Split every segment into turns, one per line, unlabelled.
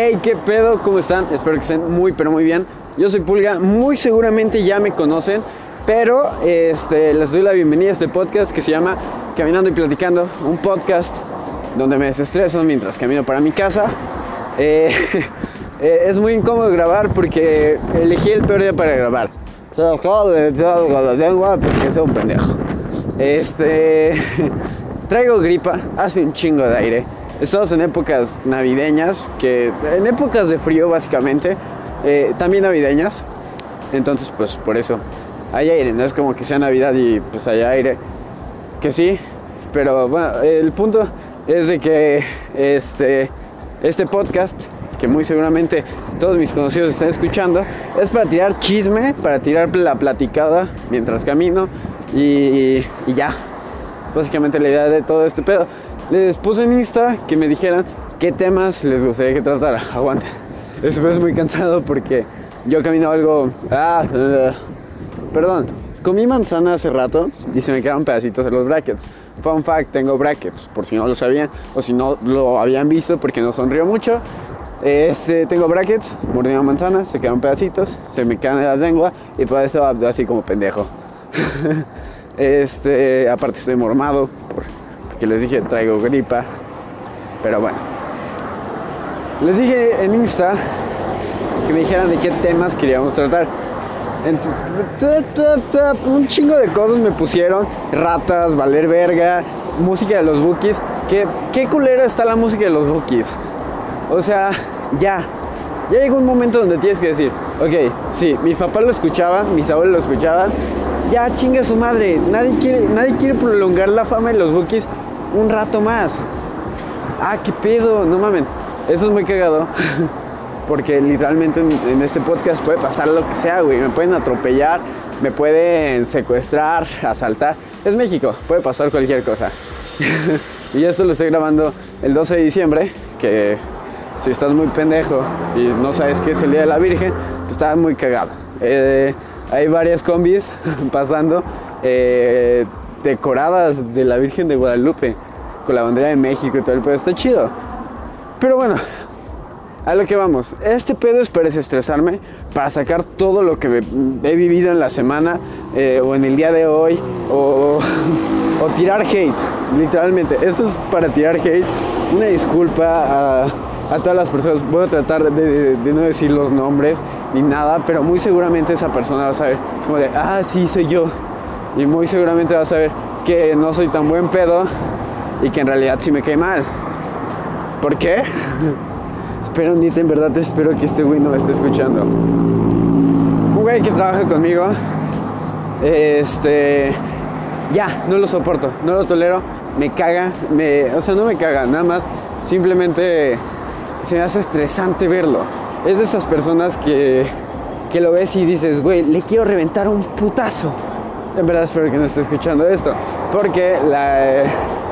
Hey, ¿qué pedo? ¿Cómo están? Espero que estén muy, pero muy bien. Yo soy Pulga, muy seguramente ya me conocen, pero este, les doy la bienvenida a este podcast que se llama Caminando y Platicando, un podcast donde me desestreso mientras camino para mi casa. Eh, eh, es muy incómodo grabar porque elegí el peor día para grabar. Porque soy un pendejo. Este. Traigo gripa, hace un chingo de aire. Estamos en épocas navideñas, que en épocas de frío básicamente, eh, también navideñas. Entonces, pues por eso hay aire, no es como que sea Navidad y pues hay aire. Que sí, pero bueno, el punto es de que este, este podcast, que muy seguramente todos mis conocidos están escuchando, es para tirar chisme, para tirar la platicada mientras camino y, y ya, básicamente la idea de todo este pedo. Les puse en Insta que me dijeran qué temas les gustaría que tratara. Aguante. Eso es muy cansado porque yo camino algo. Ah, perdón. Comí manzana hace rato y se me quedaron pedacitos en los brackets. Fun fact, tengo brackets, por si no lo sabían o si no lo habían visto porque no sonrió mucho. Este, tengo brackets, mordí una manzana, se quedan pedacitos, se me quedan en la lengua y por eso así como pendejo. Este, aparte estoy mormado porque les dije traigo gripa. Pero bueno. Les dije en Insta que me dijeran de qué temas queríamos tratar. Un chingo de cosas me pusieron. Ratas, valer verga, música de los bookies. ¿Qué, qué culera está la música de los bookies. O sea, ya. Ya llegó un momento donde tienes que decir, ok, sí, mis papás lo escuchaban, mis abuelos lo escuchaban, ya chingue su madre. Nadie quiere, nadie quiere prolongar la fama de los bookies un rato más. Ah, qué pedo, no mamen. Eso es muy cagado. Porque literalmente en, este podcast puede pasar lo que sea, güey. Me pueden atropellar, me pueden secuestrar, asaltar. Es México, puede pasar cualquier cosa. y esto lo estoy grabando el 12 de diciembre, que si estás muy pendejo y no sabes qué es el Día de la Virgen, pues está muy cagado. Eh, hay varias combis pasando eh, decoradas de la Virgen de Guadalupe con la bandera de México y todo el pedo. Está chido. Pero bueno, a lo que vamos. Este pedo es para desestresarme, para sacar todo lo que he vivido en la semana eh, o en el día de hoy o, tirar hate, literalmente. Esto es para tirar hate. Una disculpa a, todas las personas. Voy a tratar de no decir los nombres ni nada, pero muy seguramente esa persona va a saber como de, ah, sí, soy yo. Y muy seguramente va a saber que no soy tan buen pedo y que en realidad sí me cae mal. ¿Por qué? espero, Nita, en verdad espero que este güey no me esté escuchando. Un güey que trabaja conmigo, este, ya, no lo soporto, no lo tolero, me caga, me, o sea, no me caga, nada más, simplemente se me hace estresante verlo es de esas personas que, que lo ves y dices, güey, le quiero reventar un putazo. En verdad espero que no esté escuchando esto, porque la,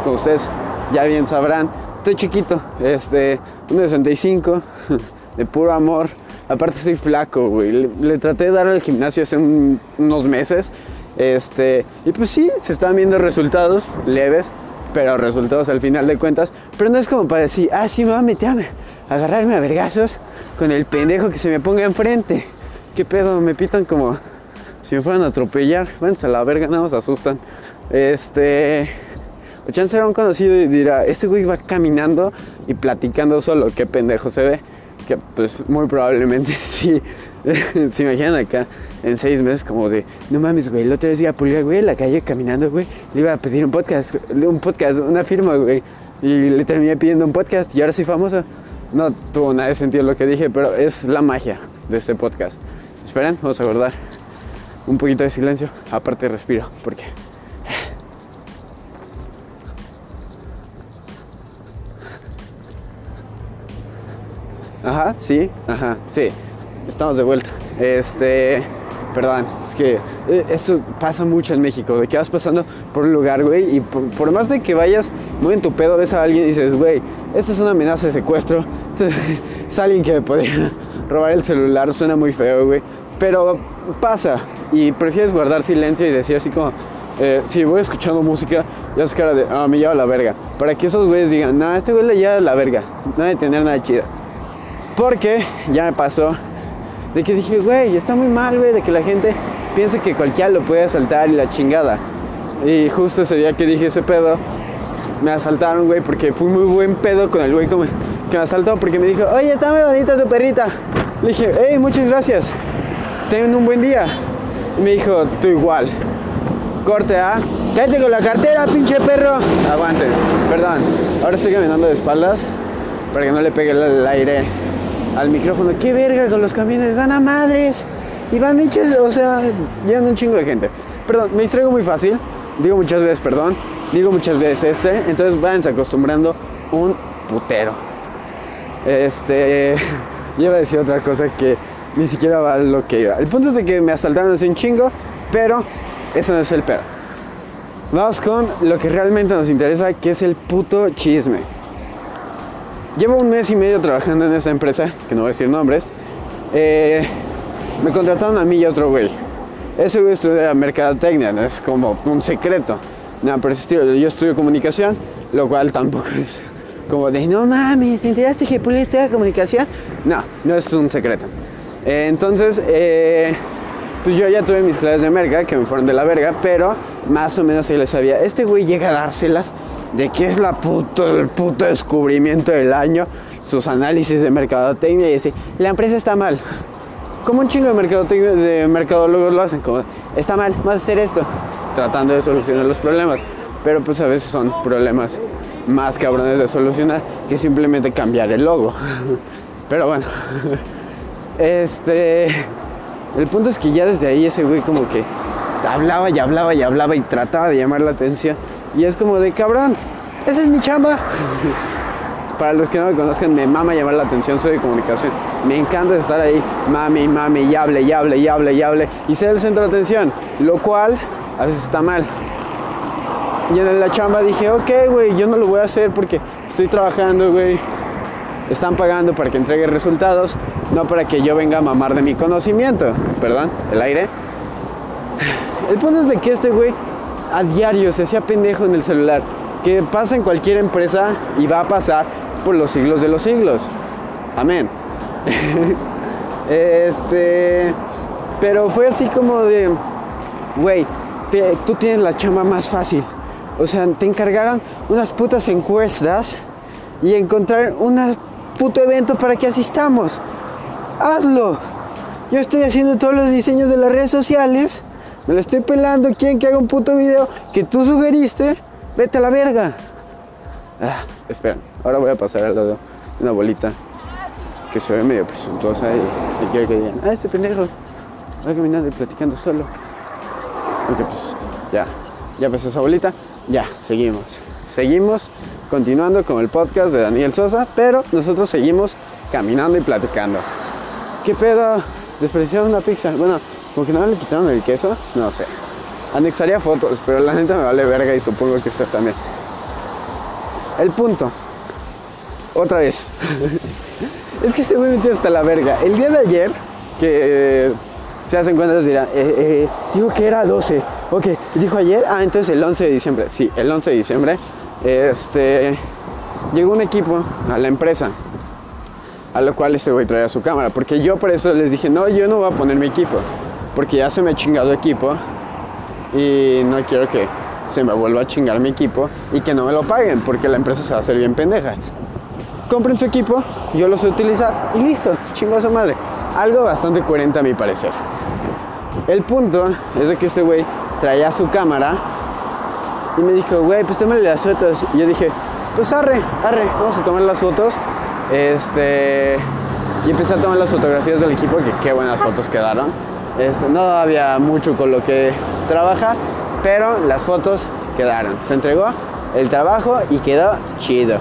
como ustedes ya bien sabrán, estoy chiquito, este, 1,65, de puro amor. Aparte soy flaco, güey. Le, traté de dar al gimnasio hace unos meses. Este, y pues sí, se están viendo resultados leves, pero resultados al final de cuentas. Pero no es como para decir, ah, sí, me va a meter agarrarme a vergazos con el pendejo que se me ponga enfrente. ¿Qué pedo? Me pitan como si me fueran a atropellar. Bueno, a la verga, no nos asustan. Este. O chance será un conocido y dirá, este güey va caminando y platicando solo, qué pendejo se ve. Que pues muy probablemente sí. se imaginan acá en seis meses como de, no mames, güey, el otro vez vi a Pulga, güey, en la calle caminando, güey. Le iba a pedir un podcast, un podcast, una firma, güey. Y le terminé pidiendo un podcast y ahora soy famoso. No tuvo nada de sentido lo que dije, pero es la magia de este podcast. Esperen, vamos a guardar un poquito de silencio. Aparte respiro, porque... Ajá, sí, ajá, sí. Estamos de vuelta. Este, perdón, que eh, eso pasa mucho en México, de que vas pasando por un lugar, güey, y por, más de que vayas muy en tu pedo, ves a alguien y dices, güey, esta es una amenaza de secuestro, es alguien que me podría robar el celular, suena muy feo, güey, pero pasa, y prefieres guardar silencio y decir así como, eh, si voy escuchando música, ya es cara de, ah, me lleva la verga, para que esos güeyes digan, no, este güey le lleva la verga, no de tener nada chida. Porque ya me pasó de que dije, güey, está muy mal, güey, de que la gente piense que cualquiera lo puede asaltar y la chingada. Y justo ese día que dije ese pedo, me asaltaron, güey, porque fui muy buen pedo con el güey que me asaltó, porque me dijo, oye, está muy bonita tu perrita. Le dije, hey, muchas gracias, tengan un buen día. Y me dijo, tú igual. Corte, ¿ah? Cállate con la cartera, pinche perro. Aguantes, perdón. Ahora estoy caminando de espaldas para que no le pegue el aire al micrófono. ¡Qué verga con los camiones! ¡Van a madres! Y van hechos, o sea, llegan un chingo de gente. Perdón, me distraigo muy fácil. Digo muchas veces perdón. Digo muchas veces este. Entonces váyanse acostumbrando un putero. Este. Yo iba a decir otra cosa que ni siquiera va lo que iba. El punto es de que me asaltaron hace un chingo, pero eso no es el pedo. Vamos con lo que realmente nos interesa, que es el puto chisme. Llevo un mes y medio trabajando en esta empresa, que no voy a decir nombres. Eh, me contrataron a mí y a otro güey. Ese güey estudia mercadotecnia, no es como un secreto. No, pero estilo, yo estudio comunicación, lo cual tampoco es como de, no mames, ¿te enteraste que Puli estudia comunicación? No, no es un secreto. Eh, entonces, eh, pues yo ya tuve mis clases de merca, que me fueron de la verga, pero más o menos ahí les sabía. Este güey llega a dárselas de qué es la puto, el puto descubrimiento del año, sus análisis de mercadotecnia y dice, la empresa está mal. Como un chingo de, mercadólogos lo hacen, como, está mal, vas a hacer esto, tratando de solucionar los problemas. Pero pues a veces son problemas más cabrones de solucionar que simplemente cambiar el logo. Pero bueno, este, el punto es que ya desde ahí ese güey como que hablaba y hablaba y hablaba y trataba de llamar la atención. Y es como de cabrón, esa es mi chamba. Para los que no me conozcan, me mama llamar la atención, soy de comunicación. Me encanta estar ahí, mami, mami, y hable, y hable, y hable, y hable, y ser el centro de atención, lo cual a veces está mal. Y en la chamba dije, ok, güey, yo no lo voy a hacer porque estoy trabajando, güey. Están pagando para que entregue resultados, no para que yo venga a mamar de mi conocimiento. Perdón, el aire. El punto es de que este güey a diario se hacía pendejo en el celular, que pasa en cualquier empresa y va a pasar por los siglos de los siglos. Amén. este, pero fue así como de, güey, tú tienes la chamba más fácil. O sea, te encargaron unas putas encuestas y encontrar un puto evento para que asistamos. Hazlo. Yo estoy haciendo todos los diseños de las redes sociales me la estoy pelando. Quieren que haga un puto video que tú sugeriste. Vete a la verga. Ah, espera, ahora voy a pasar al lado de una bolita que se ve medio presuntuosa y, quiero que digan, ah, este pendejo va caminando y platicando solo. Pues ya, ya pasó esa bolita, ya, seguimos. Seguimos continuando con el podcast de Daniel Sosa, pero nosotros seguimos caminando y platicando. ¿Qué pedo? Desperdiciaron una pizza. Bueno, como que no le quitaron el queso, no sé. Anexaría fotos, pero la gente me vale verga y supongo que usted también. El punto. Otra vez. es que este güey metido hasta la verga. El día de ayer, que se hacen cuentas, dirán, eh, eh, digo que era 12. Ok, dijo ayer, ah, entonces el 11 de diciembre. Sí, el 11 de diciembre. Este. Llegó un equipo a la empresa. A lo cual este güey traía su cámara. Porque yo por eso les dije, no, yo no voy a poner mi equipo porque ya se me ha chingado equipo y no quiero que se me vuelva a chingar mi equipo y que no me lo paguen porque la empresa se va a hacer bien pendeja. Compren su equipo, yo lo sé utilizar y listo, chingo a su madre. Algo bastante coherente a mi parecer. El punto es de que este güey traía su cámara y me dijo, güey, pues tómale las fotos. Y yo dije, pues arre, arre, vamos a tomar las fotos. Este. Y empecé a tomar las fotografías del equipo, que qué buenas fotos quedaron. Este, no había mucho con lo que trabajar, pero las fotos quedaron. Se entregó el trabajo y quedó chido.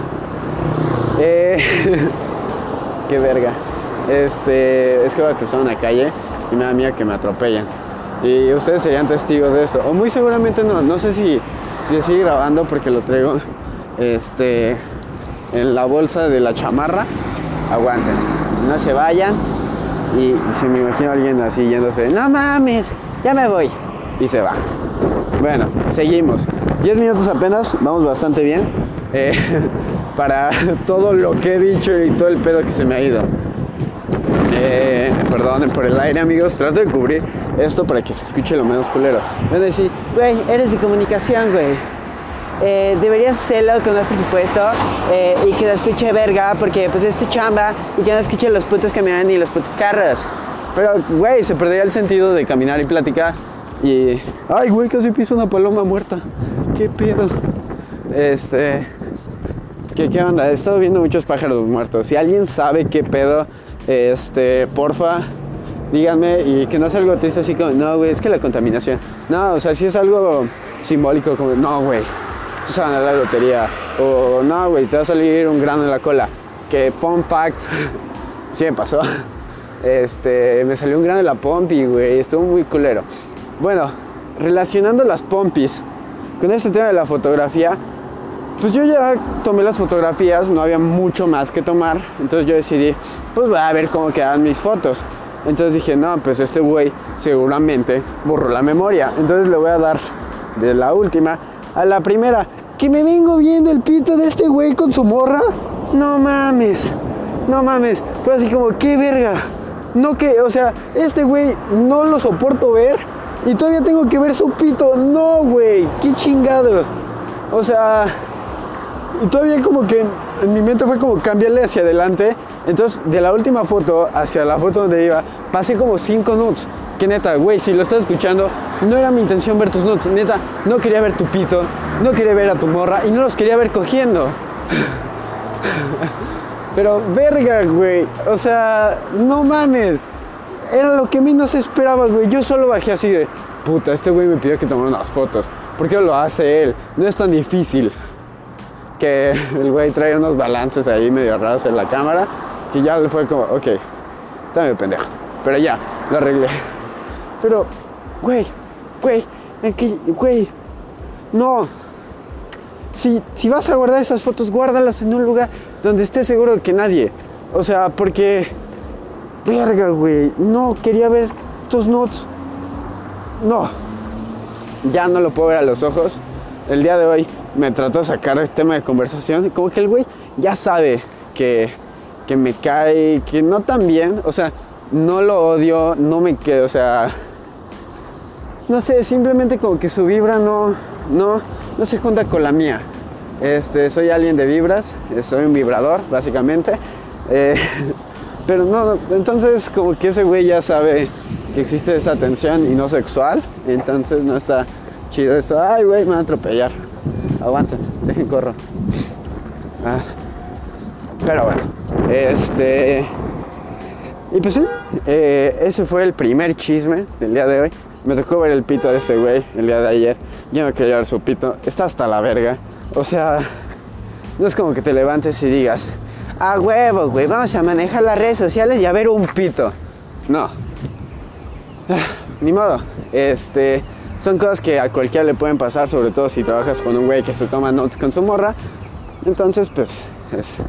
Eh, qué verga. Este, es que voy a cruzar una calle y me da miedo que me atropellen. Y ustedes serían testigos de esto. O muy seguramente no. No sé si, si sigue grabando porque lo traigo este, en la bolsa de la chamarra. Aguanten. No se vayan y si me imagino a alguien así yéndose, no mames, ya me voy. Y se va. Bueno, seguimos. 10 minutos apenas, vamos bastante bien. Eh, para todo lo que he dicho y todo el pedo que se me ha ido. Eh, perdonen por el aire, amigos. Trato de cubrir esto para que se escuche lo menos culero. Van a decir, güey, eres de comunicación, güey. Eh, deberías hacerlo con más presupuesto eh, y que lo escuche verga porque pues es tu chamba y que no escuche los putos camiones ni los putos carros. Pero, güey, se perdería el sentido de caminar y platicar. Y. Ay, güey, casi piso una paloma muerta. ¿Qué pedo? Este. ¿Qué, ¿Qué onda? He estado viendo muchos pájaros muertos. Si alguien sabe qué pedo, este, porfa, díganme. Y que no sea algo triste así como, no, güey, es que la contaminación. No, o sea, si es algo simbólico, como, no, güey, tú van a la lotería. O, no, güey, te va a salir un grano en la cola. Que, fun fact, sí me pasó. Este, me salió un grano en la pompi, güey, estuvo muy culero. Bueno, relacionando las pompis con este tema de la fotografía, pues yo ya tomé las fotografías, no había mucho más que tomar, entonces yo decidí, pues voy a ver cómo quedan mis fotos. Entonces dije, no, pues este güey seguramente borró la memoria, entonces le voy a dar de la última a la primera. Que me vengo viendo el pito de este güey con su morra. No mames, no mames. Fue así como, qué verga. No que, o sea, este güey no lo soporto ver y todavía tengo que ver su pito. No, güey, qué chingados. O sea, y todavía como que en mi mente fue como cambiarle hacia adelante. Entonces, de la última foto hacia la foto donde iba, pasé como 5 nudes. Que neta, güey, si lo estás escuchando, no era mi intención ver tus nudes. Neta, no quería ver tu pito, no quería ver a tu morra y no los quería ver cogiendo. Pero verga, güey. O sea, no mames. Era lo que menos esperaba, güey. Yo solo bajé así de, puta, este güey me pidió que tomara unas fotos. ¿Por qué lo hace él? No es tan difícil. Que el güey trae unos balances ahí medio raros en la cámara. Que ya le fue como, ok, está medio pendejo. Pero ya, lo arreglé. Pero, güey, güey, güey, no. Si, si vas a guardar esas fotos, guárdalas en un lugar donde estés seguro de que nadie. O sea, porque. Verga, güey. No quería ver tus notes. No. Ya no lo puedo ver a los ojos. El día de hoy me trató de sacar el tema de conversación. Como que el güey ya sabe que, que me cae, que no tan bien. O sea, no lo odio, no me quedo, o sea. No sé, simplemente como que su vibra no, no, no se junta con la mía. Este, soy alguien de vibras, soy un vibrador, básicamente. Eh, pero no, entonces como que ese güey ya sabe que existe esa tensión y no sexual. Entonces no está chido eso. Ay, güey, me van a atropellar. Aguanten, dejen corro. Ah. Pero bueno, este. Y pues sí, eh, ese fue el primer chisme del día de hoy. Me tocó ver el pito de este güey el día de ayer. Yo no quería ver su pito. Está hasta la verga. O sea, no es como que te levantes y digas, a huevo, güey, vamos a manejar las redes sociales y a ver un pito. No. Ah, ni modo. Este, son cosas que a cualquiera le pueden pasar, sobre todo si trabajas con un güey que se toma notes con su morra. Entonces, pues, es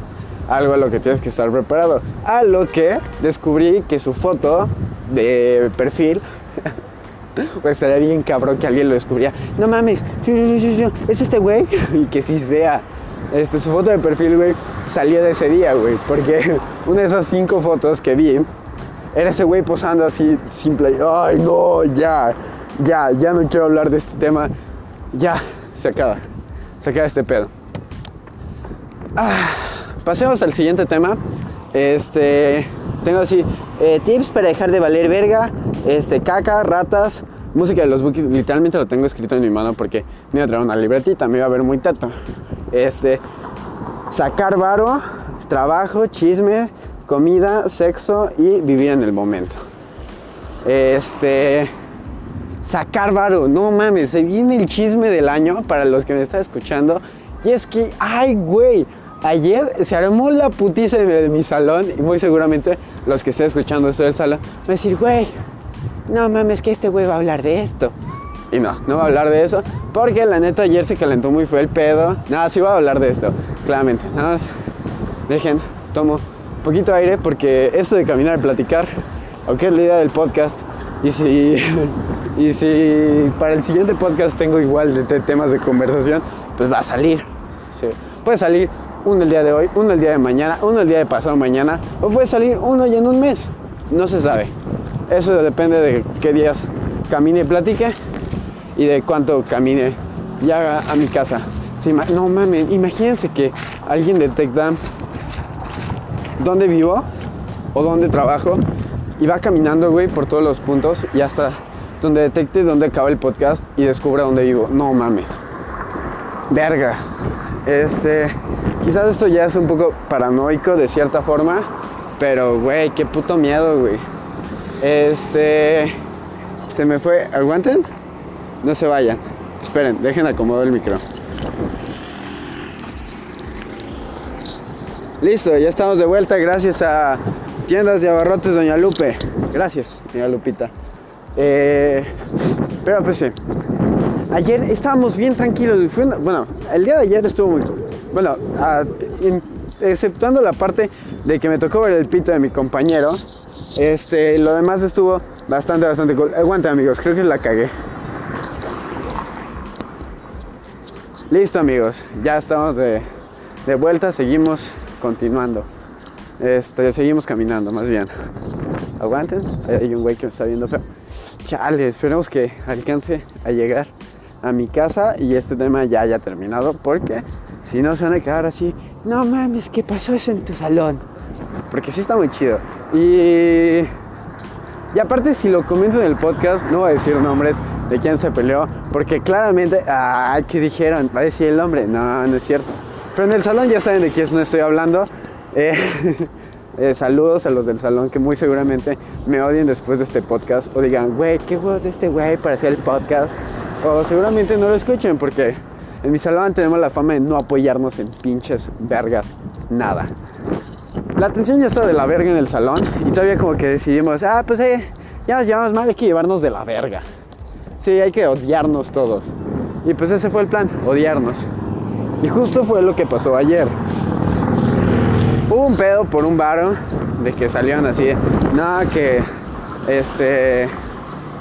algo a lo que tienes que estar preparado. A lo que descubrí que su foto de perfil pues estaría bien cabrón que alguien lo descubriera. No mames, es este güey. Y que sí sea. Este, su foto de perfil, güey, salió de ese día, güey. Porque una de esas cinco fotos que vi era ese güey posando así, simple. Ay, no, ya, ya, ya no quiero hablar de este tema. Ya, se acaba. Se acaba este pedo. Ah, pasemos al siguiente tema. Este, tengo así, eh, tips para dejar de valer verga, este, caca, ratas, música de los bookies, literalmente lo tengo escrito en mi mano porque me iba a traer una libretita, me iba a ver muy tato. Este, sacar varo, trabajo, chisme, comida, sexo y vivir en el momento. Este, sacar varo, no mames, se viene el chisme del año para los que me están escuchando. Y es que, ay, güey, ayer se armó la putiza de mi salón y muy seguramente los que estén escuchando esto del salón van a decir, güey, no mames, que este güey va a hablar de esto. Y no, no va a hablar de eso, porque la neta ayer se calentó muy fue el pedo. Nada, sí va a hablar de esto, claramente. Nada más, dejen, tomo un poquito de aire, porque esto de caminar y platicar, aunque es la idea del podcast, y si, y si para el siguiente podcast tengo igual de temas de conversación, pues va a salir. Sí. Puede salir uno el día de hoy, uno el día de mañana, uno el día de pasado mañana, o puede salir uno ya en un mes. No se sabe. Eso depende de qué días camine y platique y de cuánto camine ya a mi casa. no mames, imagínense que alguien detecta dónde vivo o dónde trabajo y va caminando, güey, por todos los puntos y hasta donde detecte dónde acaba el podcast y descubra dónde vivo. No mames. Verga. Este, quizás esto ya es un poco paranoico de cierta forma, pero güey, qué puto miedo, güey. Este, se me fue, aguanten. No se vayan. Esperen, dejen acomodar el micro. Listo, ya estamos de vuelta gracias a Tiendas de Abarrotes Doña Lupe. Gracias, Doña Lupita. Eh, pero pues sí. Ayer estábamos bien tranquilos. bueno, el día de ayer estuvo muy... Bueno, exceptuando la parte de que me tocó ver el pito de mi compañero, este, lo demás estuvo bastante, bastante cool. Aguanta amigos, creo que la cagué. Listo amigos, ya estamos de, de vuelta, seguimos continuando. Este, seguimos caminando, más bien. Aguanten, hay un güey que me está viendo feo. Chale, esperemos que alcance a llegar a mi casa y este tema ya haya terminado, porque si no se van a quedar así. No mames, ¿qué pasó eso en tu salón? Porque sí está muy chido. Y, y aparte, si lo comento en el podcast, no voy a decir nombres de quién se peleó, porque claramente, ah, ¿qué dijeron? Va a decir el nombre. No, no es cierto. Pero en el salón ya saben de quién no estoy hablando. Eh, eh, saludos a los del salón que muy seguramente me odien después de este podcast o digan, güey, ¿qué huevos de este güey para hacer el podcast? O seguramente no lo escuchen porque en mi salón tenemos la fama de no apoyarnos en pinches vergas, nada. La atención ya está de la verga en el salón y todavía como que decidimos, ah, pues eh, ya nos llevamos mal, hay que llevarnos de la verga. Sí, hay que odiarnos todos. Y pues ese fue el plan, odiarnos. Y justo fue lo que pasó ayer. Un pedo por un varo de que salieron así, nada que este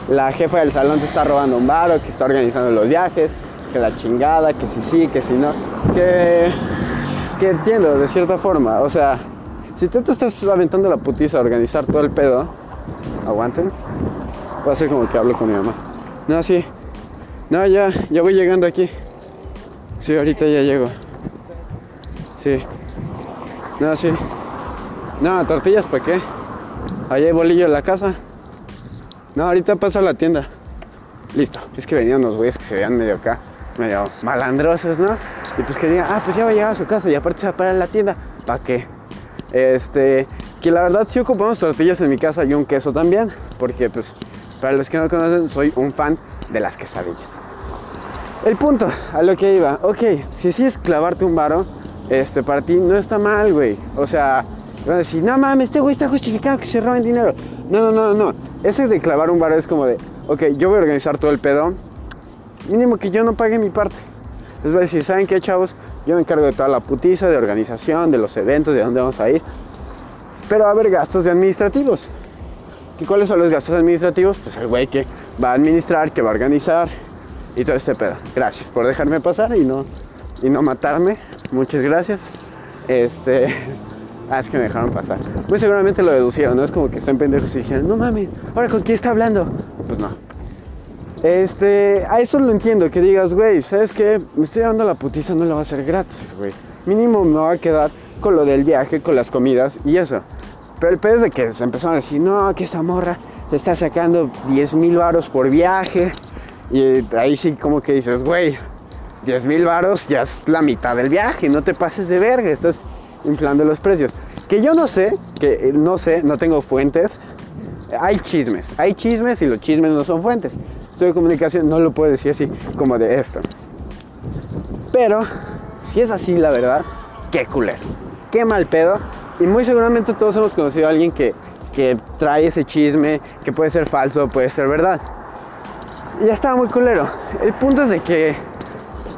la jefa del salón te está robando un varo, que está organizando los viajes, que la chingada, que si sí, que si no, que que entiendo de cierta forma, o sea, si tú te estás aventando la putiza a organizar todo el pedo, aguanten. Voy a hacer como que hablo con mi mamá. No, sí. No, ya, ya voy llegando aquí. Sí, ahorita ya llego. Sí. No, sí. No, tortillas para qué. Allá hay bolillo en la casa. No, ahorita pasa a la tienda. Listo. Es que venían unos güeyes que se veían medio acá, medio malandrosos, ¿no? Y pues que digan, ah, pues ya va a llegar a su casa y aparte se va a parar en la tienda. ¿Para qué? Este, que la verdad sí ocupamos tortillas en mi casa y un queso también, porque pues para los que no conocen soy un fan de las quesadillas. El punto a lo que iba, ok, si sí es clavarte un varo, este, para ti no está mal, güey. O sea, van a decir, no mames, este güey está justificado que se roben dinero. No, no, no, no. Ese de clavar un bar es como de, ok, yo voy a organizar todo el pedo. Mínimo que yo no pague mi parte. Les voy a decir, ¿saben qué, chavos? Yo me encargo de toda la putiza, de organización, de los eventos, de dónde vamos a ir. Pero va a haber gastos de administrativos. ¿Y cuáles son los gastos administrativos? Pues el güey que va a administrar, que va a organizar y todo este pedo. Gracias por dejarme pasar y no, y no matarme. Muchas gracias. Este. Ah, es que me dejaron pasar. Muy seguramente lo deducieron, ¿no? Es como que están pendejos y dijeron, no mames, ¿ahora con quién está hablando? Pues no. Este, a eso lo entiendo, que digas, güey, ¿sabes qué? Me estoy dando la putiza, no la va a hacer gratis, güey. Mínimo me va a quedar con lo del viaje, con las comidas y eso. Pero el pedo es de que se empezaron a decir, no, que esa morra te está sacando 10 mil varos por viaje. Y ahí sí como que dices, güey, 10 mil varos ya es la mitad del viaje, no te pases de verga, estás inflando los precios. Que yo no sé, que eh, no sé, no tengo fuentes. Hay chismes, hay chismes y los chismes no son fuentes. Estoy de comunicación, no lo puedo decir así como de esto. Pero, si es así, la verdad, qué culero, qué mal pedo. Y muy seguramente todos hemos conocido a alguien que, que trae ese chisme, que puede ser falso, puede ser verdad. Y ya estaba muy culero. El punto es de que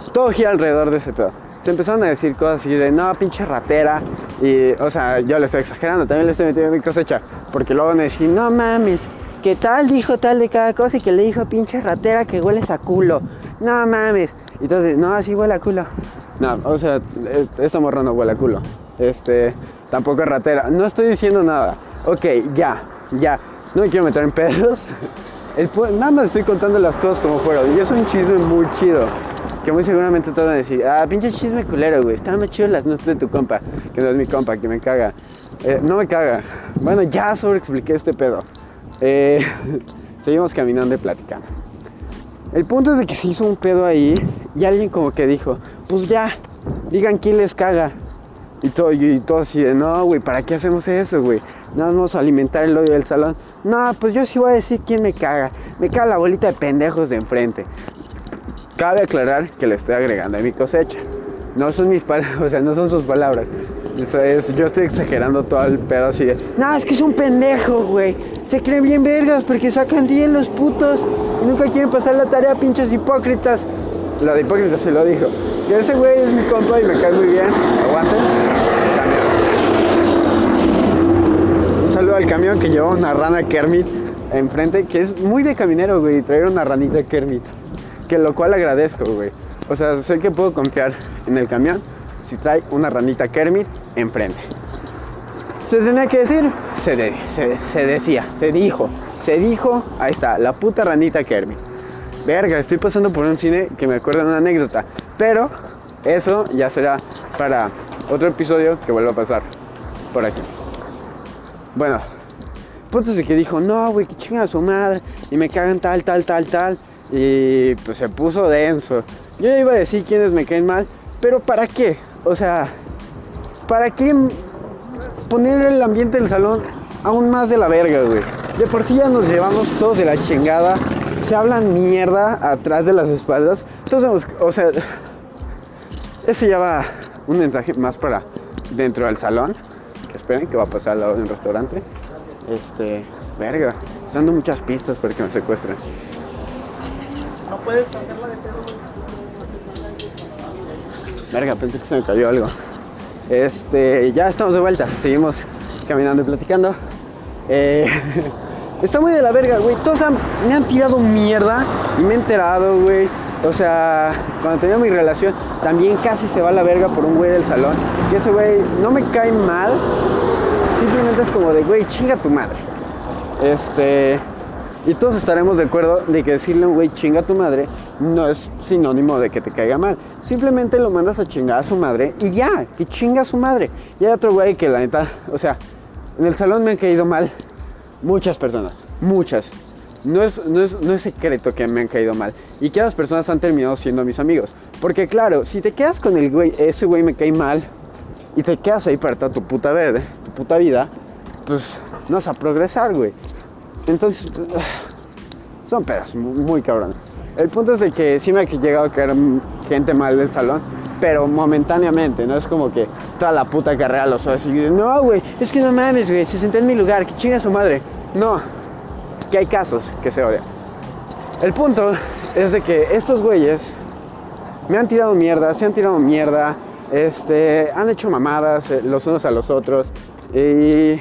todo gira alrededor de ese pedo. Se empezaron a decir cosas así de, no, pinche ratera. Y, o sea, yo le estoy exagerando, también le estoy metiendo mi cosecha. Porque luego me decían, no mames, que tal dijo tal de cada cosa y que le dijo pinche ratera que hueles a culo. No mames. Y entonces, no, así huele a culo. No, o sea, e, esta morra no huele a culo. Este, tampoco es ratera. No estoy diciendo nada. Ok, ya. ya, no me quiero meter en pedos. Nada más estoy contando las cosas como fueron. Y es un chisme muy chido. Que muy seguramente te van a decir, ah, pinche chisme culero, güey. Estaban más chidas las notas de tu compa. Que no es mi compa, que me caga. Eh, no me caga. Bueno, ya sobreexpliqué este pedo. Eh, seguimos caminando y platicando. El punto es de que se hizo un pedo ahí y alguien como que dijo, pues ya, digan quién les caga. Y todo, y todo así de, no, güey, ¿para qué hacemos eso, güey? No vamos a alimentar el odio del salón. No, pues yo sí voy a decir quién me caga. Me caga la bolita de pendejos de enfrente. Cabe aclarar que le estoy agregando a mi cosecha. No son mis palabras, o sea, no son sus palabras. Es, yo estoy exagerando todo el pedo así de, no, es que es un pendejo, güey. Se creen bien vergas porque sacan 10 los putos y nunca quieren pasar la tarea, pinches hipócritas. Lo de hipócritas se lo dijo. Y ese güey es mi compa y me cae muy bien. Aguanten. Un saludo al camión que lleva una rana Kermit enfrente, que es muy de caminero, güey, traer una ranita Kermit. Que lo cual agradezco, güey. O sea, sé que puedo confiar en el camión si trae una ranita Kermit enfrente. ¿Se tenía que decir? Se, de- se, se decía, se dijo, se dijo, ahí está, la puta ranita Kermit. Verga, estoy pasando por un cine que me acuerda de una anécdota, pero eso ya será para otro episodio que vuelva a pasar por aquí. Bueno, punto es de que dijo, no, güey, que chinga su madre, y me cagan tal, tal, tal, tal, y pues se puso denso. Yo iba a decir quiénes me caen mal, pero ¿para qué? O sea, ¿para qué poner el ambiente del salón aún más de la verga, güey? De por sí ya nos llevamos todos de la chingada, se hablan mierda atrás de las espaldas, entonces, o sea, ese ya va un mensaje más para dentro del salón, que esperen que va a pasar al lado de un restaurante. Este, verga, dando muchas pistas para que me secuestren.
No puedes hacerla de pedo.
Verga, pensé que se me cayó algo. Este, ya estamos de vuelta. Seguimos caminando y platicando. Eh, está muy de la verga, güey. Todos me han tirado mierda y me he enterado, güey. O sea, cuando tenía mi relación, también casi se va a la verga por un güey del salón. Y ese güey no me cae mal. Simplemente es como de, güey, chinga tu madre. Este. Y todos estaremos de acuerdo de que decirle a un güey chinga a tu madre no es sinónimo de que te caiga mal. Simplemente lo mandas a chingar a su madre y ya, que chinga a su madre. Y hay otro güey que la neta, o sea, en el salón me han caído mal muchas personas, muchas. No es, no, es, no es secreto que me han caído mal. Y que las personas han terminado siendo mis amigos. Porque claro, si te quedas con el güey, ese güey me cae mal, y te quedas ahí para toda tu puta verde, tu puta vida, pues no vas a progresar, güey. Entonces, son pedos, mu- muy cabrón. El punto es de que sí me ha llegado a caer gente mal del salón, pero momentáneamente, no es como que toda la puta carrera lo soy así, no, güey, es que no mames, güey, se senté en mi lugar, que chinga su madre. No, que hay casos que se odian. El punto es de que estos güeyes me han tirado mierda, se han tirado mierda, este, han hecho mamadas eh, los unos a los otros y,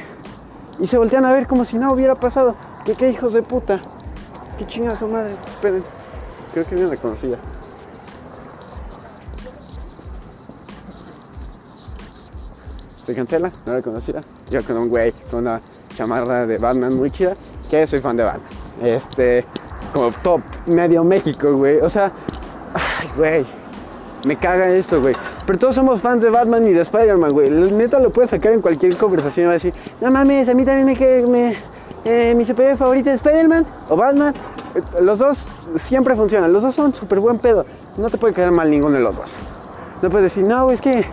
y se voltean a ver como si nada hubiera pasado. ¿Qué, hijos de puta? ¿Qué chingada su madre? Esperen, creo que bien la conocía. ¿Se cancela? No la conocía. Yo con un güey con una chamarra de Batman muy chida, que soy fan de Batman. Este, como top medio México, güey. O sea, ay, güey. Me caga esto, güey. Pero todos somos fans de Batman y de Spider-Man, güey. Neta lo puedes sacar en cualquier conversación y va a decir, no mames, a mí también me cae, me, eh, mi superhéroe favorito es Spider-Man o Batman. Los dos siempre funcionan. Los dos son súper buen pedo. No te puede caer mal ninguno de los dos. No puedes decir, no, es que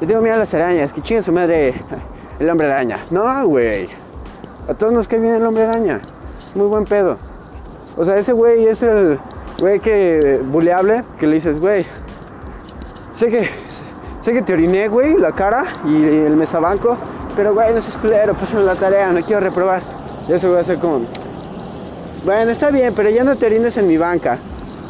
le tengo miedo a las arañas, que chingue su madre el hombre araña. No, güey. A todos nos cae bien el hombre araña. Muy buen pedo. O sea, ese güey es el güey que buleable, que le dices, güey, sé que sé que te oriné, güey, la cara y el mesabanco, pero güey, no seas culero, pásame la tarea, no quiero reprobar. Y eso va a ser como, bueno, está bien, pero ya no te orines en mi banca,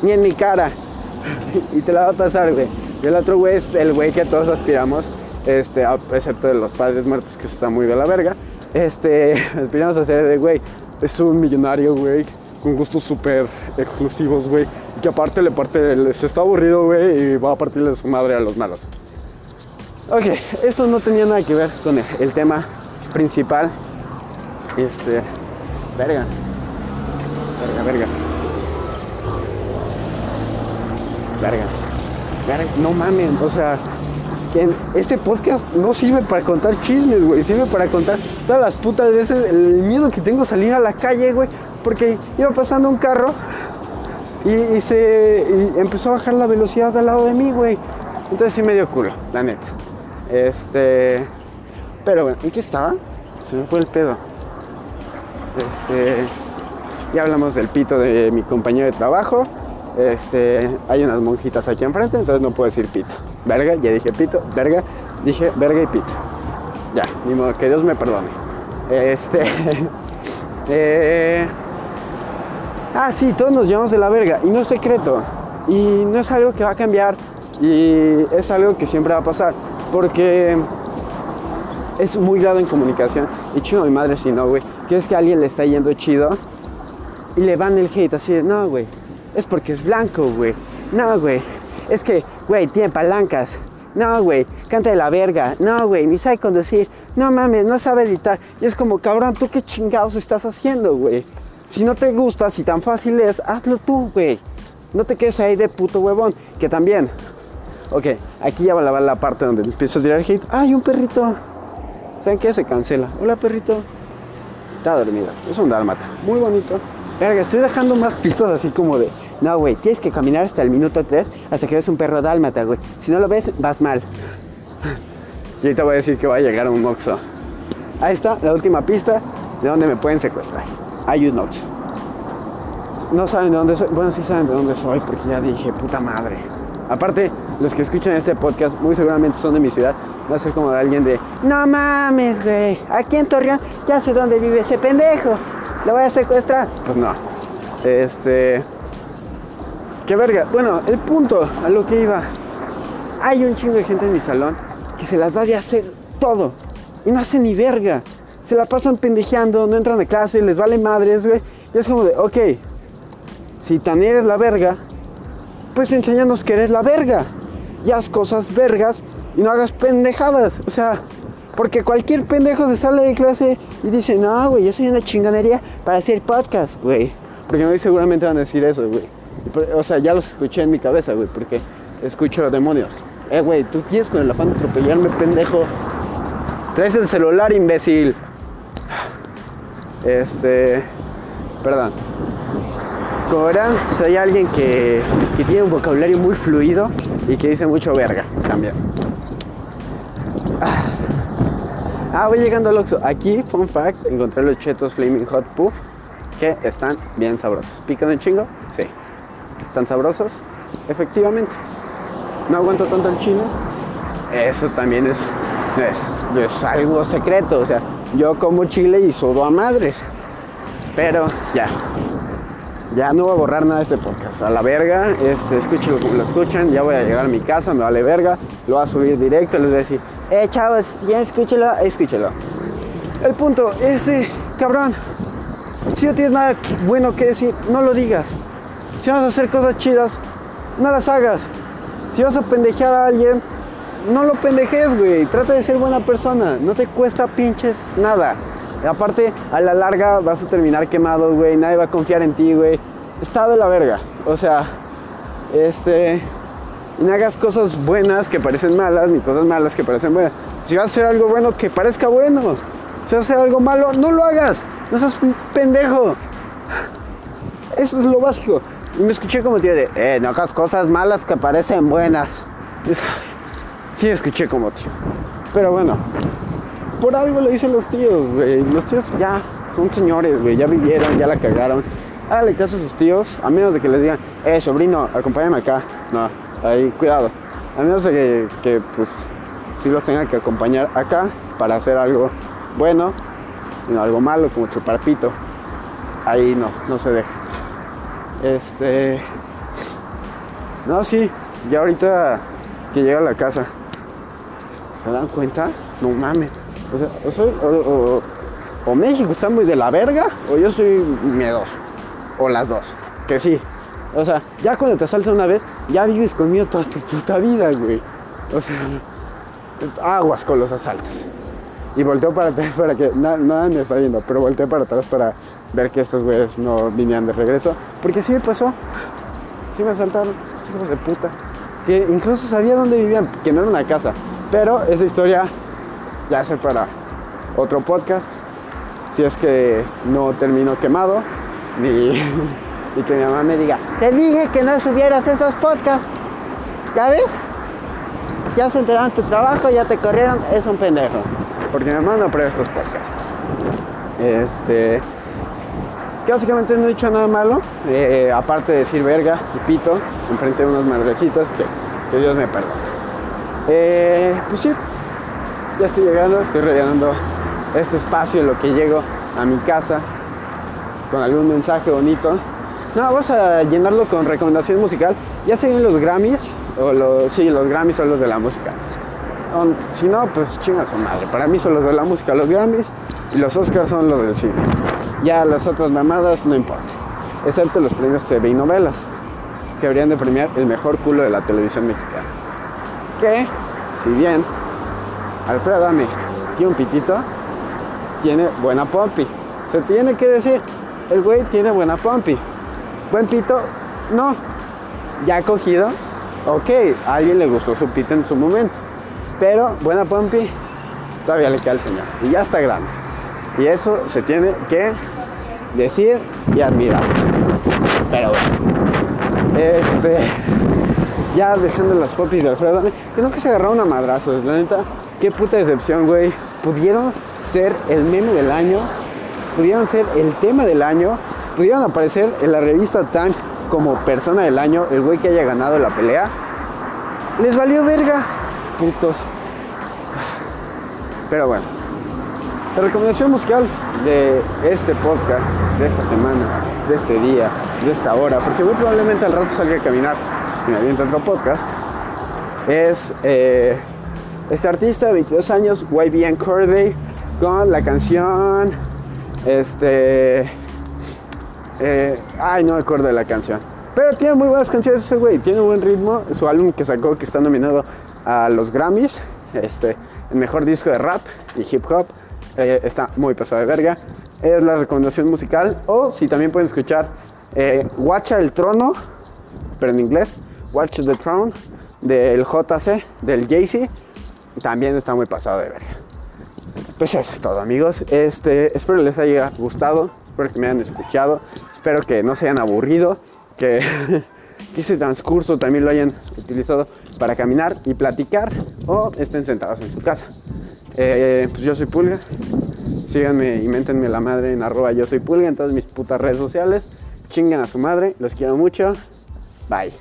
ni en mi cara. y te la va a pasar, güey. El otro güey es el güey que todos aspiramos, este, excepto de los padres muertos, que está muy de la verga. Este, aspiramos a ser de, güey, es un millonario, güey, con gustos súper exclusivos, güey. Y que aparte le parte, le- se está aburrido, güey, y va a partirle su madre a los malos. Ok, esto no tenía nada que ver con el tema principal. Este, Verga. Verga, verga. Verga. Verga. No mames, o sea, este podcast no sirve para contar chismes, güey. Sirve para contar todas las putas veces el miedo que tengo salir a la calle, güey. Porque iba pasando un carro y, y se y empezó a bajar la velocidad al lado de mí, güey. Entonces sí me dio culo, la neta. Este. Pero bueno, ¿en qué estaba? Se me fue el pedo. Este. Ya hablamos del pito de mi compañero de trabajo. Este. Hay unas monjitas aquí enfrente, entonces no puedo decir pito. Verga, ya dije pito, verga, dije verga y pito. Ya, ni que Dios me perdone. Este. eh, ah, sí, todos nos llevamos de la verga. Y no es secreto. Y no es algo que va a cambiar. Y es algo que siempre va a pasar. Porque es muy grado en comunicación. Y chido mi madre si no, güey. Que es que alguien le está yendo chido. Y le van el hate así de, no, güey. Es porque es blanco, güey. No, güey. Es que, güey, tiene palancas. No, güey, canta de la verga. No, güey, ni sabe conducir. No mames, no sabe editar. Y es como, cabrón, ¿tú qué chingados estás haciendo, güey? Si no te gusta, si tan fácil es, hazlo tú, güey. No te quedes ahí de puto huevón. Que también. Ok, aquí ya va la, la parte donde empiezo a tirar hate. ¡Ay, un perrito! ¿Saben qué? Se cancela. Hola, perrito. Está dormido. Es un dálmata. Muy bonito. Verga, estoy dejando más pistas así como de. No, güey, tienes que caminar hasta el minuto 3 hasta que ves un perro dálmata, güey. Si no lo ves, vas mal. Y ahorita voy a decir que va a llegar un Oxxo. Ahí está, la última pista de dónde me pueden secuestrar. Hay un Oxxo. No saben de dónde soy. Bueno, sí saben de dónde soy porque ya dije, puta madre. Aparte, los que escuchan este podcast muy seguramente son de mi ciudad. Va a ser como de alguien de, no mames, güey. Aquí en Torreón ya sé dónde vive ese pendejo. ¿Lo voy a secuestrar? Pues no. Este... Qué verga. Bueno, el punto a lo que iba. Hay un chingo de gente en mi salón que se las da de hacer todo. Y no hacen ni verga. Se la pasan pendejeando, no entran a clase, les vale madres, güey. Y es como de, ok, si tan eres la verga, pues enséñanos que eres la verga. Y haz cosas vergas y no hagas pendejadas. O sea, porque cualquier pendejo se sale de clase y dice, no, güey, yo soy una chingonería para hacer podcast, güey. Porque seguramente van a decir eso, güey. O sea, ya los escuché en mi cabeza, güey, porque escucho demonios. Eh, güey, tú quieres con el afán de atropellarme, pendejo. Traes el celular, imbécil. Este. Perdón. Soy alguien que, que tiene un vocabulario muy fluido y que dice mucho verga también. Ah, Ah, voy llegando al Oxxo. Aquí, fun fact, encontré los chetos Flaming Hot Puff que están bien sabrosos. ¿Pican un chingo? Sí. ¿Están sabrosos? Efectivamente. No aguanto tanto el chino. Eso también es, es, es algo secreto. O sea, yo como chile y sudo a madres. Pero ya. Ya no voy a borrar nada de este podcast. A la verga, este, escuchen como lo escuchan. Ya voy a llegar a mi casa, me vale verga. Lo voy a subir directo. Les voy a decir, eh, chavos, ya escúchelo, escúchelo. El punto es, eh, cabrón, si no tienes nada bueno que decir, no lo digas. Si vas a hacer cosas chidas, no las hagas. Si vas a pendejear a alguien, no lo pendejes, güey. Trata de ser buena persona. No te cuesta pinches nada. Aparte, a la larga vas a terminar quemado, güey. Nadie va a confiar en ti, güey. Está de la verga. O sea, este. No hagas cosas buenas que parecen malas, ni cosas malas que parecen buenas. Si vas a hacer algo bueno, que parezca bueno. Si vas a hacer algo malo, no lo hagas. No seas un pendejo. Eso es lo básico. Y me escuché como tío de, eh, no hagas cosas malas que parecen buenas. Sí, escuché como tío. Pero bueno, por algo lo dicen los tíos, güey. Los tíos ya son señores, güey. Ya vivieron, ya la cagaron. Hágale caso a sus tíos, a menos de que les digan, eh, sobrino, acompáñame acá. No, ahí, cuidado. A menos de que, que pues, sí los tengan que acompañar acá para hacer algo bueno no algo malo, como chupar pito. Ahí no, no se deja. Este. No, sí, ya ahorita que llega a la casa, ¿se dan cuenta? No mames. O sea, o, México está muy de la verga, o yo soy miedoso. O las dos. Que sí. O sea, ya cuando te asaltan una vez, ya vives conmigo toda tu puta vida, güey. O sea, aguas con los asaltos. Y volteo para atrás para que. na- nada me está viendo, pero volteo para atrás para ver que estos güeyes no vinieran de regreso. Porque sí me pasó. Sí me asaltaron, estos hijos de puta. Que incluso sabía dónde vivían, que no era una casa. Pero esa historia ya para otro podcast. Si es que no termino quemado, ni, ni que mi mamá me diga, te dije que no subieras esos podcasts. ¿Ya ves? Ya se enteraron tu trabajo, ya te corrieron, es un pendejo. Porque mi mamá no aprueba estos podcasts. Este. Que básicamente no he dicho nada malo, eh, aparte de decir verga y pito, enfrente de unas madrecitas que, que Dios me perdone. Eh, pues sí, ya estoy llegando, estoy rellenando este espacio en lo que llego a mi casa con algún mensaje bonito. No, vamos a llenarlo con recomendación musical. Ya se los Grammys, o los, sí, los Grammys son los de la música. Si no, pues chinga su madre. Para mí son los de la música los Grammys y los Oscars son los del cine. Ya las otras mamadas no importa. Excepto los premios TV y novelas, que habrían de premiar el mejor culo de la televisión mexicana. Que, si bien Alfredo Adame tiene un pitito, tiene buena pompi. Se tiene que decir, el güey tiene buena pompi. Buen pito, no. Ya cogido, ok, a alguien le gustó su pito en su momento. Pero buena pompi, todavía le queda al señor. Y ya está grande. Y eso se tiene que decir y admirar. Pero bueno. Este. Ya dejando las popis de Alfredo que nunca se agarraron a madrazos, la neta. Qué puta decepción, güey. Pudieron ser el meme del año, pudieron ser el tema del año, pudieron aparecer en la revista Time como persona del año, el güey que haya ganado la pelea. Les valió verga, putos. Pero bueno, la recomendación musical de este podcast, de esta semana, de este día, de esta hora, porque muy probablemente al rato salga a caminar me otro podcast, es eh, este artista de 22 años, YBN Corday, con la canción, este, eh, ay, no me acuerdo de la canción. Pero tiene muy buenas canciones ese güey, tiene un buen ritmo. Su álbum que sacó, que está nominado a los Grammys, este, el mejor disco de rap y hip hop, eh, está muy pasado de verga. Es la recomendación musical. O si también pueden escuchar Watcha el Trono, pero en inglés, Watch the Throne, del JC, del Jay-Z, también está muy pasado de verga. Pues eso es todo amigos. Este, espero les haya gustado, espero que me hayan escuchado, espero que no se hayan aburrido, que, que ese transcurso también lo hayan utilizado para caminar y platicar o estén sentados en su casa. Eh, pues yo soy Pulga, síganme y méntenme la madre en arroba yo soy Pulga en todas mis putas redes sociales. Chingan a su madre, los quiero mucho. Bye.